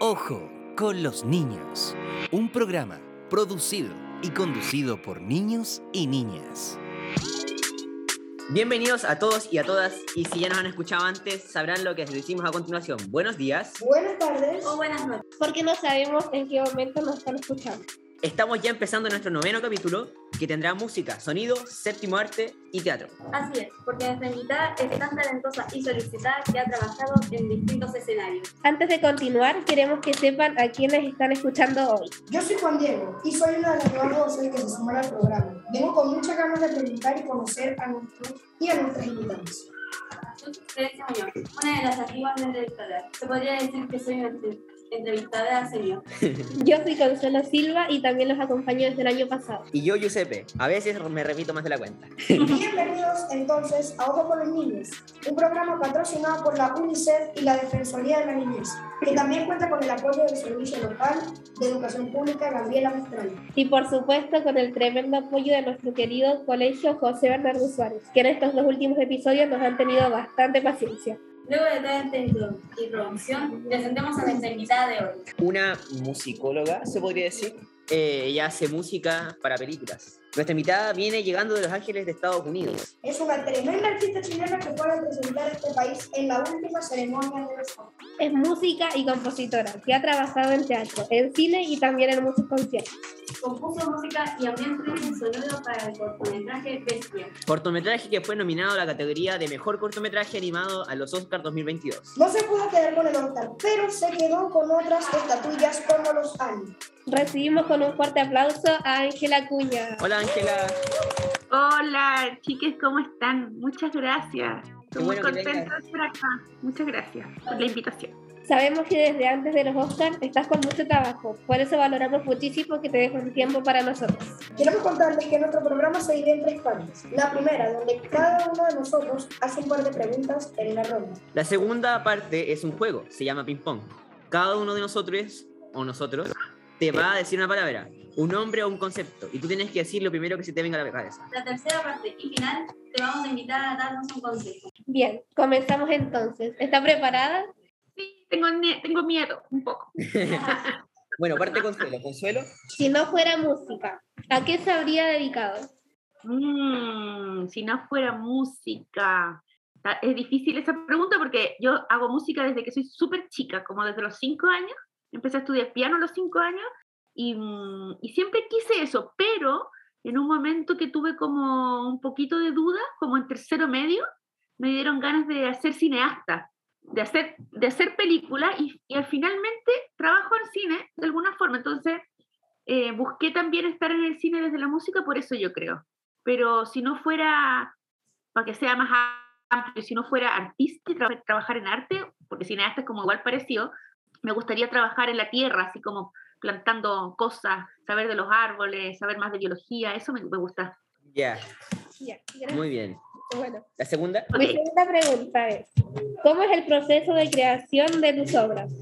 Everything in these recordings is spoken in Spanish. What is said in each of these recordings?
Ojo con los niños. Un programa producido y conducido por niños y niñas. Bienvenidos a todos y a todas, y si ya nos han escuchado antes, sabrán lo que les decimos a continuación. Buenos días. Buenas tardes. O buenas noches. Porque no sabemos en qué momento nos están escuchando. Estamos ya empezando nuestro noveno capítulo, que tendrá música, sonido, séptimo arte y teatro. Así es, porque nuestra invitada es tan talentosa y solicitada que ha trabajado en distintos escenarios. Antes de continuar, queremos que sepan a quienes están escuchando hoy. Yo soy Juan Diego y soy una de las nuevas voces que se sumará al programa. Vengo con muchas ganas de preguntar y conocer a nuestros y a nuestras invitados. Yo soy Teresa Muñoz, una de las activas de entrevistadora. Se podría decir que soy una entre- entrevistadora serio. Yo soy Consuelo Silva y también los acompaño desde el año pasado. Y yo, Giuseppe, a veces me repito más de la cuenta. Bienvenidos entonces a Ojo con los Niños, un programa patrocinado por la UNICEF y la Defensoría de la Niñez, que también cuenta con el apoyo del Servicio Local de Educación Pública Gabriela Mistral. Y por supuesto con el tremendo apoyo de nuestro querido colegio José Bernardo Suárez, que en estos dos últimos episodios nos han tenido bastante paciencia. Luego de toda esta intro- introducción, presentemos a nuestra invitada de hoy. Una musicóloga, se podría decir. Eh, ella hace música para películas. Nuestra invitada viene llegando de Los Ángeles de Estados Unidos. Es una tremenda artista chilena que puede representar a este país en la última ceremonia de los Oscars. Es música y compositora, que ha trabajado en teatro, en cine y también en muchos conciertos. Compuso música y ambiente sonoro para el cortometraje Bestia. Cortometraje que fue nominado a la categoría de Mejor Cortometraje Animado a los Oscars 2022. No se pudo quedar con el Oscar, pero se quedó con otras estatuillas como los años. Recibimos con un fuerte aplauso a Ángela Cuña. Hola Ángela. Hola, chiques, ¿cómo están? Muchas gracias. Estoy muy bueno que contenta de estar acá. Muchas gracias por la invitación. Sabemos que desde antes de los Oscars estás con mucho trabajo, por eso valoramos muchísimo que te dejes un tiempo para nosotros. Queremos contarles que nuestro programa se divide en tres partes. La primera, donde cada uno de nosotros hace un par de preguntas en la ronda. La segunda parte es un juego, se llama ping pong. Cada uno de nosotros o nosotros te va a decir una palabra, un nombre o un concepto, y tú tienes que decir lo primero que se te venga a la cabeza. La tercera parte y final, te vamos a invitar a darnos un consejo. Bien, comenzamos entonces. ¿Está preparada? Sí, tengo, tengo miedo, un poco. Bueno, parte Consuelo. Consuelo, Si no fuera música, ¿a qué se habría dedicado? Mm, si no fuera música. Ta- Es difícil esa pregunta porque yo hago música desde que soy súper chica, como desde los cinco años. Empecé a estudiar piano a los cinco años y, mm, y siempre quise eso, pero en un momento que tuve como un poquito de duda, como en tercero medio, me dieron ganas de hacer cineasta, de hacer, de hacer películas y, y al finalmente trabajo en cine de alguna forma. Entonces eh, busqué también estar en el cine desde la música, por eso yo creo. Pero si no fuera, para que sea más amplio, si no fuera artista y tra- trabajar en arte, porque cineasta es como igual parecido, me gustaría trabajar en la tierra, así como plantando cosas, saber de los árboles, saber más de biología, eso me, me gusta. ya, muy bien. Bueno, La segunda, mi segunda pregunta es, ¿cómo es el proceso de creación de tus obras?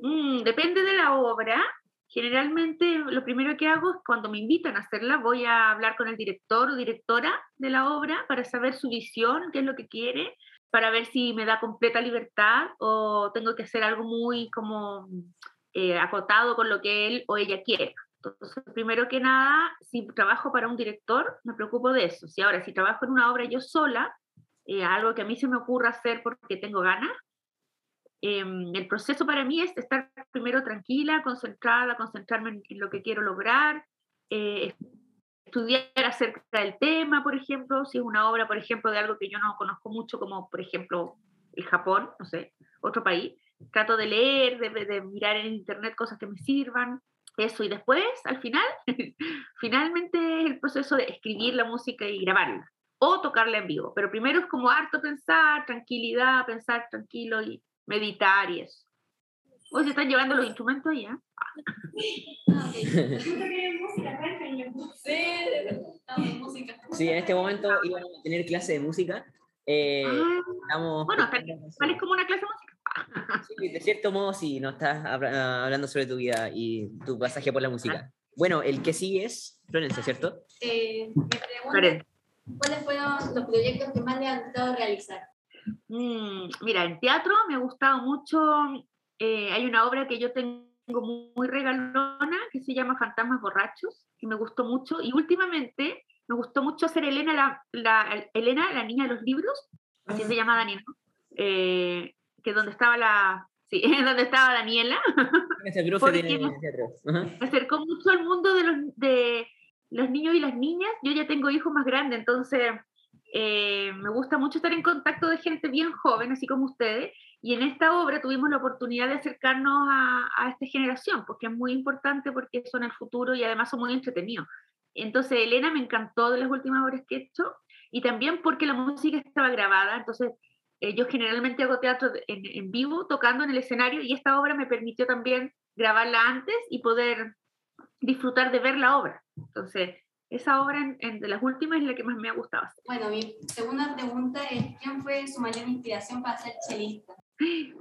Mm, depende de la obra. Generalmente lo primero que hago es cuando me invitan a hacerla, voy a hablar con el director o directora de la obra para saber su visión, qué es lo que quiere, para ver si me da completa libertad o tengo que hacer algo muy como eh, acotado con lo que él o ella quiere. Entonces, primero que nada, si trabajo para un director, me preocupo de eso. Si ahora, si trabajo en una obra yo sola, eh, algo que a mí se me ocurra hacer porque tengo ganas, em, el proceso para mí es estar primero tranquila, concentrada, concentrarme en, en lo que quiero lograr, eh, estudiar acerca del tema, por ejemplo, si es una obra, por ejemplo, de algo que yo no conozco mucho, como por ejemplo el Japón, no sé, otro país, trato de leer, de, de mirar en internet cosas que me sirvan, eso, y después, al final, finalmente es el proceso de escribir la música y grabarla, o tocarla en vivo, pero primero es como harto pensar, tranquilidad, pensar tranquilo y meditar y eso. Hoy se están llevando los instrumentos ahí, ¿eh? sí, en este momento íbamos a tener clase de música. Eh, Ah, estamos bueno, tal tal es como una clase de música. Sí, de cierto modo, sí, nos estás habla- hablando sobre tu vida y tu pasaje por la música. Bueno, el que sigue es Florencia, ¿cierto? Eh, me pregunto. ¿cuáles fueron los proyectos que más le han gustado realizar? Mm, mira, en teatro me ha gustado mucho eh, hay una obra que yo tengo muy, muy regalona que se llama Fantasmas Borrachos, que me gustó mucho. Y últimamente me gustó mucho hacer Elena, la, la- Elena, la niña de los libros, así se llama Daniela, eh, que donde estaba la... Sí, donde estaba Daniela, Porque tiene me acercó mucho al mundo de los, de los niños y las niñas. Yo ya tengo hijos más grandes, entonces eh, me gusta mucho estar en contacto de gente bien joven, así como ustedes. Y en esta obra tuvimos la oportunidad de acercarnos a, a esta generación, porque es muy importante, porque son el futuro y además son muy entretenidos. Entonces, Elena me encantó de las últimas obras que he hecho, y también porque la música estaba grabada, entonces eh, yo generalmente hago teatro en, en vivo, tocando en el escenario, y esta obra me permitió también grabarla antes y poder disfrutar de ver la obra. Entonces, esa obra en- en- de las últimas es la que más me ha gustado. hacer. Bueno, mi segunda pregunta es, ¿quién fue su mayor inspiración para ser chelista?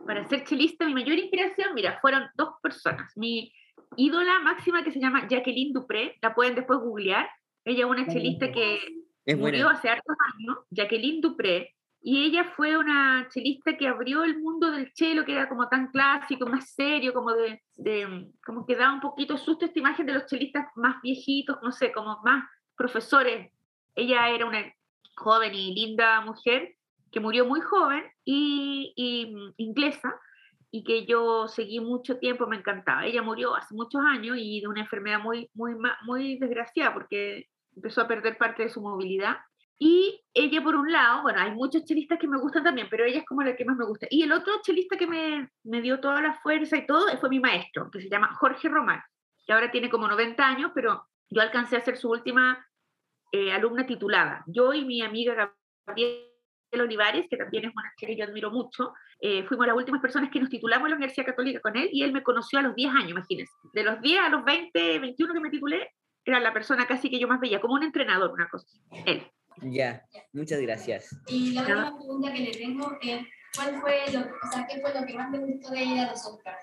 Para ser chelista, mi mayor inspiración, mira, fueron dos personas. Mi ídola máxima que se llama Jacqueline Dupré, la pueden después googlear. Ella es una chelista que Es murió hace hartos años, Jacqueline Dupré, y ella fue una chelista que abrió el mundo del chelo, que era como tan clásico, más serio, como de, de- como que daba un poquito susto esta imagen de los chelistas más viejitos, no sé, como más profesores. Ella era una joven y linda mujer que murió muy joven y, y, mm, inglesa y que yo seguí mucho tiempo, me encantaba. Ella murió hace muchos años y de una enfermedad muy, muy, muy desgraciada porque empezó a perder parte de su movilidad. Y ella, por un lado, bueno, hay muchos chelistas que me gustan también, pero ella es como la que más me gusta. Y el otro chelista que me, me dio toda la fuerza y todo fue mi maestro, que se llama Jorge Román, que ahora tiene como 90 años, pero yo alcancé a ser su última eh, alumna titulada. Yo y mi amiga Gabriela Olivares, que también es una que yo admiro mucho, eh, fuimos las últimas personas que nos titulamos en la Universidad Católica con él y él me conoció a los 10 años, imagínense. De los 10 a los 20, 21 que me titulé, era la persona casi que yo más veía, como un entrenador, una cosa. Él. Ya, muchas gracias. Y la última pregunta que le tengo es, ¿cuál fue lo, o sea, qué fue lo que más te gustó de ir a los Oscars?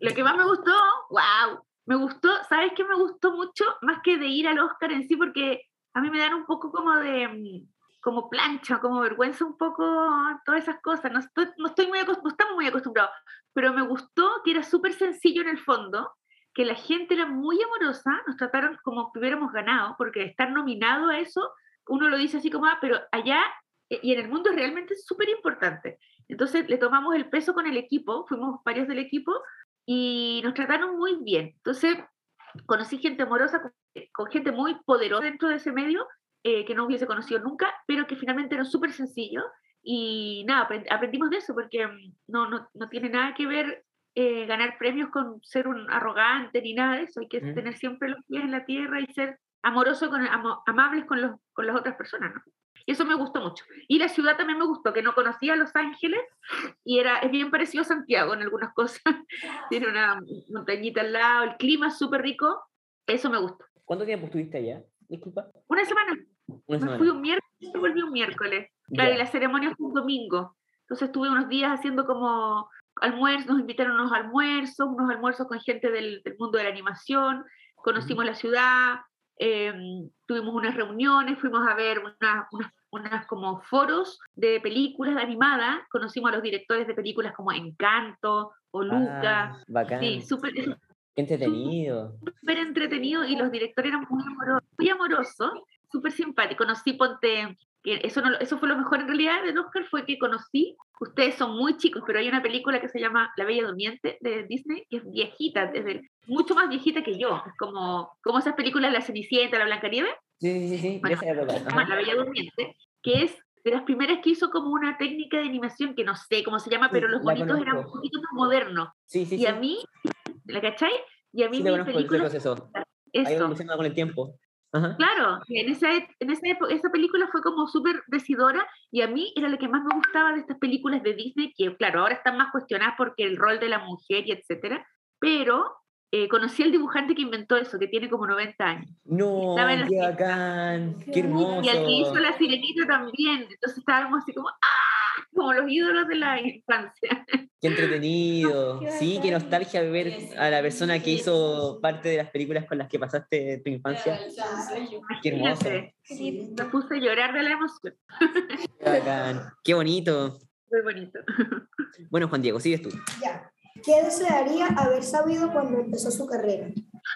Lo que más me gustó, wow, me gustó, ¿sabes qué me gustó mucho? Más que de ir al Oscar en sí, porque a mí me dan un poco como de, como plancha, como vergüenza un poco todas esas cosas. No estoy, no estoy muy acostumbrado, no estamos muy acostumbrados, pero me gustó que era súper sencillo en el fondo, que la gente era muy amorosa, nos trataron como que hubiéramos ganado, porque estar nominado a eso, uno lo dice así como, ah, pero allá eh, y en el mundo es realmente súper importante. Entonces le tomamos el peso con el equipo, fuimos varios del equipo y nos trataron muy bien. Entonces conocí gente amorosa, con, con gente muy poderosa dentro de ese medio, eh, que no hubiese conocido nunca, pero que finalmente eran súper sencillos. Y nada, aprend- aprendimos de eso, porque mm, no, no, no tiene nada que ver eh, ganar premios con ser un arrogante ni nada de eso. Hay que Mm. tener siempre los pies en la tierra y ser amoroso, con, amo- amables con, los, con las otras personas. ¿no? Y eso me gustó mucho. Y la ciudad también me gustó, que no conocía Los Ángeles y era, es bien parecido a Santiago en algunas cosas. Tiene una montañita al lado, el clima es súper rico. Eso me gustó. ¿Cuánto tiempo estuviste allá? Disculpa. Una semana. Una Me semana. fui un miércoles y volví un miércoles. Claro, Ya. y la ceremonia fue un domingo. Entonces estuve unos días haciendo como almuerzos, nos invitaron a unos almuerzos, unos almuerzos con gente del, del mundo de la animación, conocimos la ciudad, eh, tuvimos unas reuniones, fuimos a ver una- unas, unas como foros de películas animadas, conocimos a los directores de películas como Encanto o Luca. Ah, bacán. Sí, súper entretenido. súper entretenido y los directores eran muy amorosos, muy amorosos, súper simpáticos. Conocí Ponte, eso, no, eso fue lo mejor en realidad del Oscar, fue que conocí, ustedes son muy chicos, pero hay una película que se llama La Bella Durmiente de Disney, que es viejita, desde, mucho más viejita que yo, es como, como esas películas La Cenicienta, La Blancanieves, Sí, sí, sí, sí. de Bueno, se llama Ajá. La Bella Durmiente, que es de las primeras que hizo como una técnica de animación que no sé cómo se llama, Sí, pero los bonitos eran un poquito más modernos. Sí, sí, y sí. a mí, ¿la cachai? Y a mí Sí, mi te conozco ese película, proceso. Ha eso, ido evolucionando con el tiempo. Ajá. Claro, en esa, en esa, época- esa película fue como súper decidora y a mí era lo que más me gustaba de estas películas de Disney, que claro, ahora están más cuestionadas porque el rol de la mujer y etcétera, pero eh, conocí al dibujante que inventó eso, que tiene como 90 años. No, qué bacán. Qué hermoso. Y al que hizo la sirenita también, entonces estábamos así como, ¡ah! Como los ídolos de la infancia. Qué entretenido. Qué Sí, qué nostalgia ver a la persona que hizo parte de las películas con las que pasaste tu infancia. Qué hermoso. Me puse a llorar de la emoción. Qué bacán. Qué bonito. Muy bonito. Bueno, Juan Diego, sigues tú. Ya. ¿Qué desearía haber sabido cuando empezó su carrera?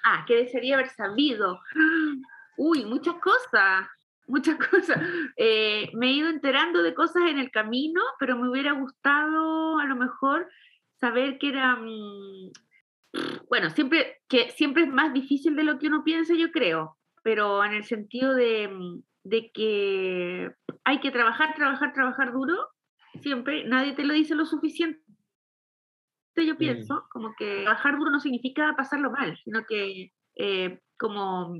Ah, ¿qué desearía haber sabido? Uy, muchas cosas, muchas cosas. Eh, me he ido enterando de cosas en el camino, pero me hubiera gustado a lo mejor saber que era, mm, bueno, siempre, que siempre es más difícil de lo que uno piensa, yo creo, pero en el sentido de, mm, de que hay que trabajar, trabajar, trabajar duro, siempre, nadie te lo dice lo suficiente yo pienso, como que trabajar duro no significa pasarlo mal, sino que eh, como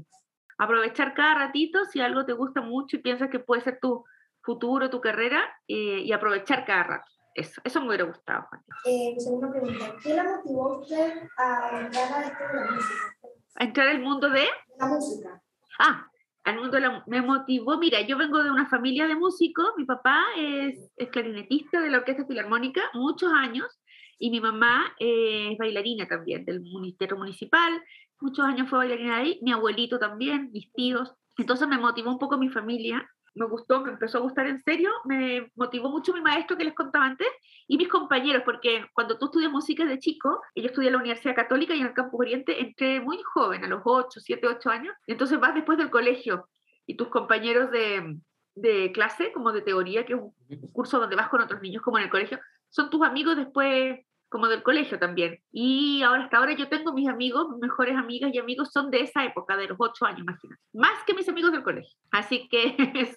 aprovechar cada ratito si algo te gusta mucho y piensas que puede ser tu futuro, tu carrera, eh, y aprovechar cada rato. Eso, eso me hubiera gustado. Juan. Eh, segunda pregunta, ¿qué la motivó usted a entrar a esto de la música? A entrar al mundo de... La música. Ah, al mundo de la, me motivó, mira, yo vengo de una familia de músicos, mi papá es, es clarinetista de la Orquesta Filarmónica, muchos años, y mi mamá eh, es bailarina también del Ministerio Municipal, muchos años fue bailarina ahí, mi abuelito también, mis tíos, entonces me motivó un poco mi familia, me gustó, me empezó a gustar en serio, me motivó mucho mi maestro que les contaba antes y mis compañeros, porque cuando tú estudias música de chico, yo estudié en la Universidad Católica y en el Campus Oriente entré muy joven, a los 8, 7, 8 años, entonces vas después del colegio y tus compañeros de, de clase, como de teoría, que es un curso donde vas con otros niños como en el colegio, son tus amigos después como del colegio también. Y ahora hasta ahora yo tengo mis amigos, mis mejores amigas y amigos son de esa época, de los ocho años, imagínate. Más que mis amigos del colegio. Así que eso.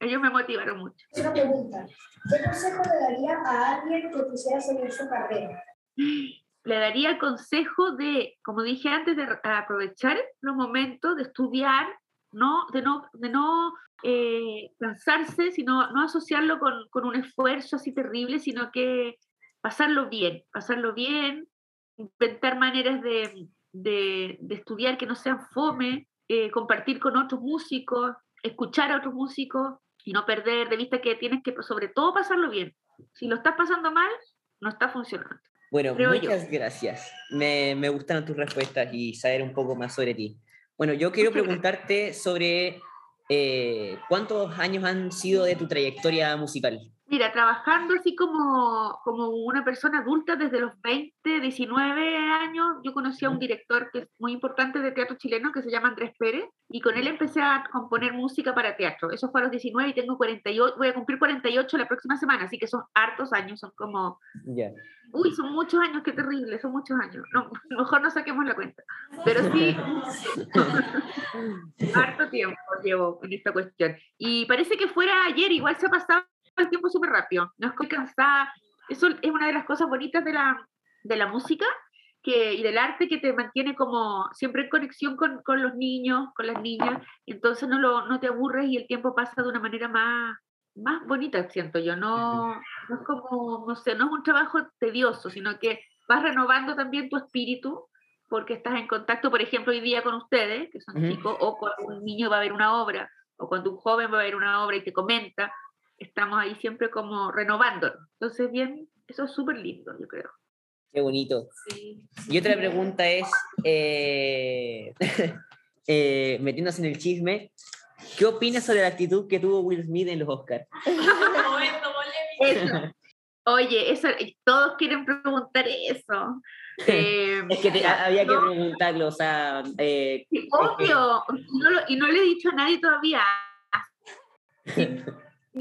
ellos me motivaron mucho. Una pregunta, ¿qué consejo le daría a alguien que quisiera seguir su carrera? Le daría el consejo de, como dije antes, de aprovechar los momentos de estudiar, no, de no, de no eh, cansarse, sino no asociarlo con, con un esfuerzo así terrible, sino que pasarlo bien, pasarlo bien, inventar maneras de, de, de estudiar que no sean fome, eh, compartir con otros músicos, escuchar a otros músicos y no perder de vista que tienes que sobre todo pasarlo bien. Si lo estás pasando mal, no está funcionando. Bueno, Creo yo. muchas gracias. Me, me gustaron tus respuestas y saber un poco más sobre ti. Bueno, yo quiero preguntarte sobre eh, cuántos años han sido de tu trayectoria musical. Mira, trabajando así como, como una persona adulta desde los 20, 19 años, yo conocí a un director que es muy importante de teatro chileno que se llama Andrés Pérez y con él empecé a componer música para teatro. Eso fue a los 19 y tengo 48, voy a cumplir 48 la próxima semana, así que son hartos años, son como, Ya. uy, son muchos años, qué terrible, son muchos años. No, mejor no saquemos la cuenta. Pero sí, harto tiempo llevo en esta cuestión. Y parece que fuera ayer, igual se ha pasado el tiempo súper rápido. No estoy cansada. Eso es una de las cosas bonitas de la, de la música que, y del arte que te mantiene como siempre en conexión con, con los niños, con las niñas. Entonces no, lo, no te aburres y el tiempo pasa de una manera más, más bonita, siento yo. No, no es como, no sé, no es un trabajo tedioso, sino que vas renovando también tu espíritu porque estás en contacto, por ejemplo, hoy día con ustedes, que son Ujú. chicos, o cuando un niño va a ver una obra, o cuando un joven va a ver una obra y te comenta, estamos ahí siempre como renovándonos. Entonces, bien, eso es súper lindo, yo creo. Qué bonito. Sí. Y otra pregunta es, eh, eh, metiéndose en el chisme, ¿qué opinas sobre la actitud que tuvo Will Smith en los Oscars? Eso. Oye, eso, todos quieren preguntar eso. Eh, Es que te- mira, había que preguntarlo, o sea, eh, sí, obvio, y no lo- y no le he dicho a nadie todavía,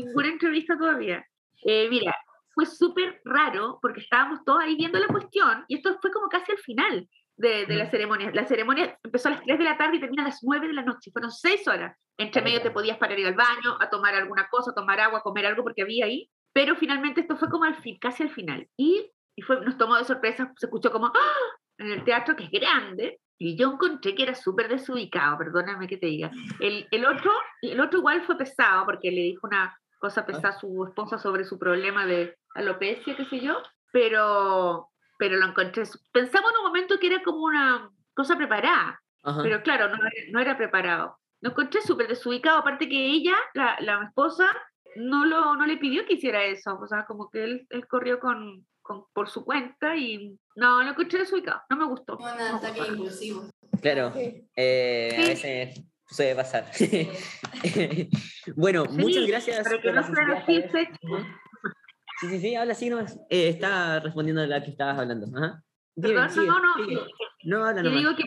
ninguna entrevista todavía. Eh, mira, fue súper raro porque estábamos todos ahí viendo la cuestión y esto fue como casi al final de, de la Ujú. ceremonia. La ceremonia empezó a las 3 de la tarde y termina a las 9 de la noche. Fueron 6 horas. Entre medio te podías parar ir al baño, a tomar alguna cosa, a tomar agua, a comer algo porque había ahí. Pero finalmente esto fue como al fin, casi al final. Y, y fue, nos tomó de sorpresa, se escuchó como ¡Ah! en el teatro que es grande. Y yo encontré que era súper desubicado, perdóname que te diga. El, el, otro, el otro igual fue pesado porque le dijo una cosa pesada a su esposa sobre su problema de alopecia, qué sé yo, pero, pero lo encontré. Pensamos en un momento que era como una cosa preparada, ajá. pero claro, no, era- no era preparado. Lo encontré súper desubicado, aparte que ella, la, la esposa, no, lo, no le pidió que hiciera eso, o sea, como que él, él corrió con, con- por su cuenta y no, lo encontré desubicado, no me gustó. Un ataque impulsivo. Claro, Sí. eh, a veces suele pasar. bueno, Sí, muchas gracias Para que no. Sí, sí, sí, habla así nomás. Eh, está respondiendo a la que estabas hablando. Ajá. Dime, Perdón, sigue, no, no, sigue. no. No, habla Yo digo que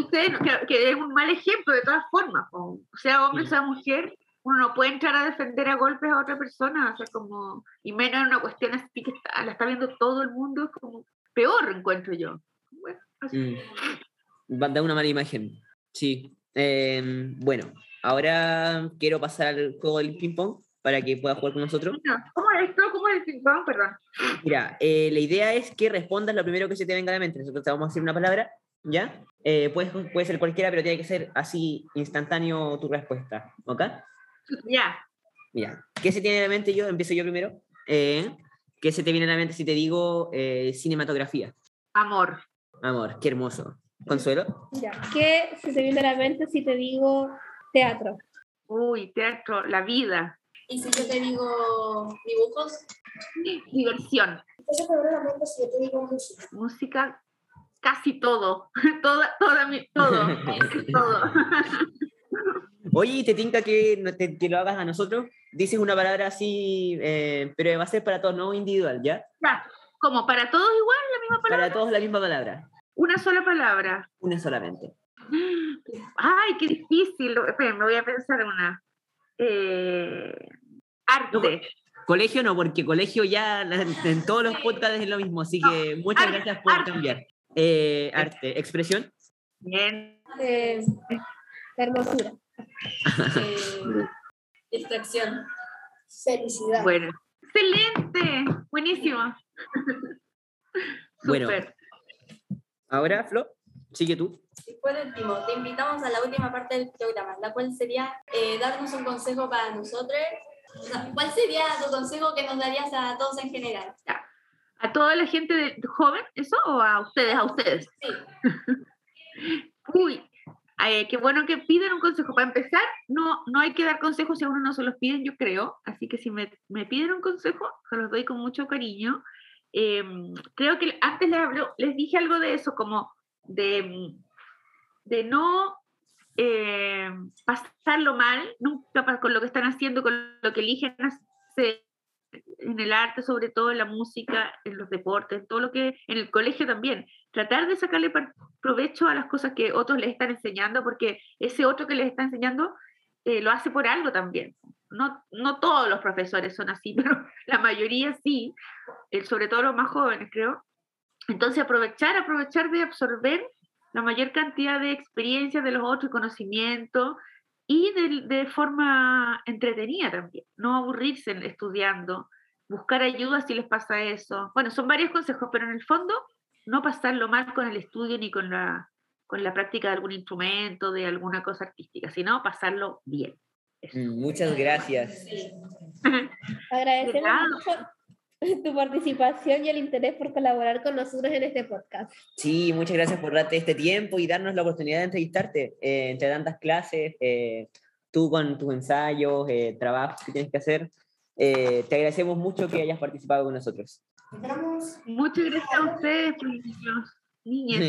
ustedes, que, que es un mal ejemplo de todas formas. po. Sea hombre, Sí. sea mujer, uno no puede entrar a defender a golpes a otra persona, o sea, como, y menos en una cuestión así que está- la está viendo todo el mundo, es como peor, encuentro yo. Bueno, así. Mm. Va a dar una mala imagen. Sí. Eh, bueno, ahora quiero pasar al juego del ping-pong para que pueda jugar con nosotros. No, ¿Cómo es esto? ¿Cómo es el ping-pong? Perdón. Mira, eh, la idea es que respondas lo primero que se te venga a la mente. Nosotros te vamos a decir una palabra, ¿ya? Eh, puede, puede ser cualquiera, pero tiene que ser así instantáneo tu respuesta, ¿ok? Ya, Mira, ¿qué se tiene en la mente yo? Empiezo yo primero. Eh, ¿Qué se te viene a la mente si te digo eh, cinematografía? amor. Amor, qué hermoso. ¿Consuelo? Ya. ¿Qué se te viene a la mente si te digo teatro? Uy, teatro, la vida, Y si yo te digo dibujos, diversión, ¿Qué se te viene a la mente si yo te digo música? música, casi todo, toda, toda mi, todo, todo. Oye, ¿y ¿te tinca que, no te- que lo hagas a nosotros? Dices una palabra así, eh, pero va a ser para todos, no individual, ¿ya? Ya, como para todos igual, la misma palabra, Para todos la misma palabra, una sola palabra. una solamente. Ay, qué difícil. Espera, me voy a pensar una. Eh, arte. Colegio no, porque colegio ya en todos los podcasts es lo mismo, así que muchas arte, gracias por arte. cambiar. Eh, arte, expresión. Bien. Eh, hermosura. eh, distracción. Felicidad. Bueno. Excelente. Buenísimo. Bueno. Súper. Ahora, Flo, sigue tú. Y por último, te invitamos a la última parte del programa, la cual sería eh, darnos un consejo para nosotros. ¿Cuál sería tu consejo que nos darías a todos en general? ¿A toda la gente de, joven, eso? ¿O a ustedes? A ustedes. Sí. Uy, eh, qué bueno que piden un consejo. Para empezar, no, no hay que dar consejos si a uno no se los piden, yo creo. Así que si me, me piden un consejo, se los doy con mucho cariño. Eh, creo que antes les, habló- les dije algo de eso, como de, mm, de no eh, pasarlo mal nunca con lo que están haciendo, con lo que eligen hacer en el arte, sobre todo en la música, en los deportes, todo lo que, en el colegio también. Tratar de sacarle provecho a las cosas que otros les están enseñando, porque ese otro que les está enseñando eh, lo hace por algo también. No, no todos los profesores son así, pero la mayoría sí, eh, sobre todo los más jóvenes, creo. Entonces, aprovechar, aprovechar de absorber la mayor cantidad de experiencias de los otros, conocimiento, y de, de forma entretenida también, no aburrirse estudiando, buscar ayuda si les pasa eso. Bueno, son varios consejos, pero en el fondo no pasarlo mal con el estudio ni con la, con la práctica de algún instrumento, de alguna cosa artística, sino pasarlo bien. Eso. Mm, Muchas gracias. Agradecemos mucho tu participación y el interés por colaborar con nosotros en este podcast. Sí, muchas gracias por darte este tiempo y darnos la oportunidad de entrevistarte eh, entre tantas clases, eh, tú con tus ensayos, eh, trabajos que tienes que hacer. Eh, te agradecemos mucho que hayas participado con nosotros. Muchas gracias a ustedes, pues, niñas.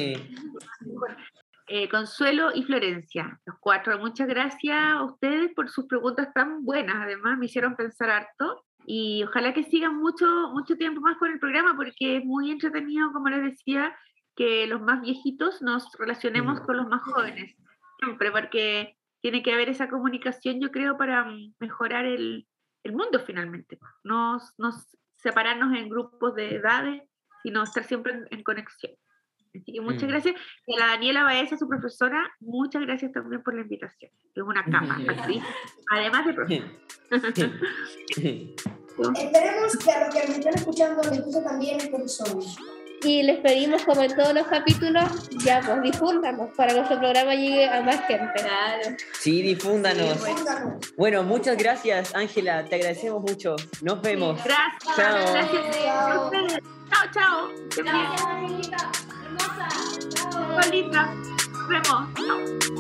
eh, Consuelo y Florencia, los cuatro. Muchas gracias a ustedes por sus preguntas tan buenas. Además, me hicieron pensar harto. Y ojalá que sigan mucho, mucho tiempo más con el programa porque es muy entretenido, como les decía, que los más viejitos nos relacionemos con los más jóvenes. Siempre, porque tiene que haber esa comunicación, yo creo, para mejorar el, el mundo finalmente. No no separarnos en grupos de edades, sino estar siempre en, en conexión. Así que muchas Mm. gracias. Y a la Daniela Baeza, su profesora, muchas gracias también por la invitación. Es una cama, actriz, además de profesora. Esperemos que a los que me están escuchando les guste también este episodio. Y les pedimos, como en todos los capítulos, ya pues difúndanos para que nuestro programa llegue a más gente. Claro. Sí, difúndanos. Difúndanos. Bueno, muchas gracias, Ángela. Te agradecemos mucho. Nos vemos. Gracias. Chao. Gracias. Chao, chao. Hermosa. Chao. Nos vemos.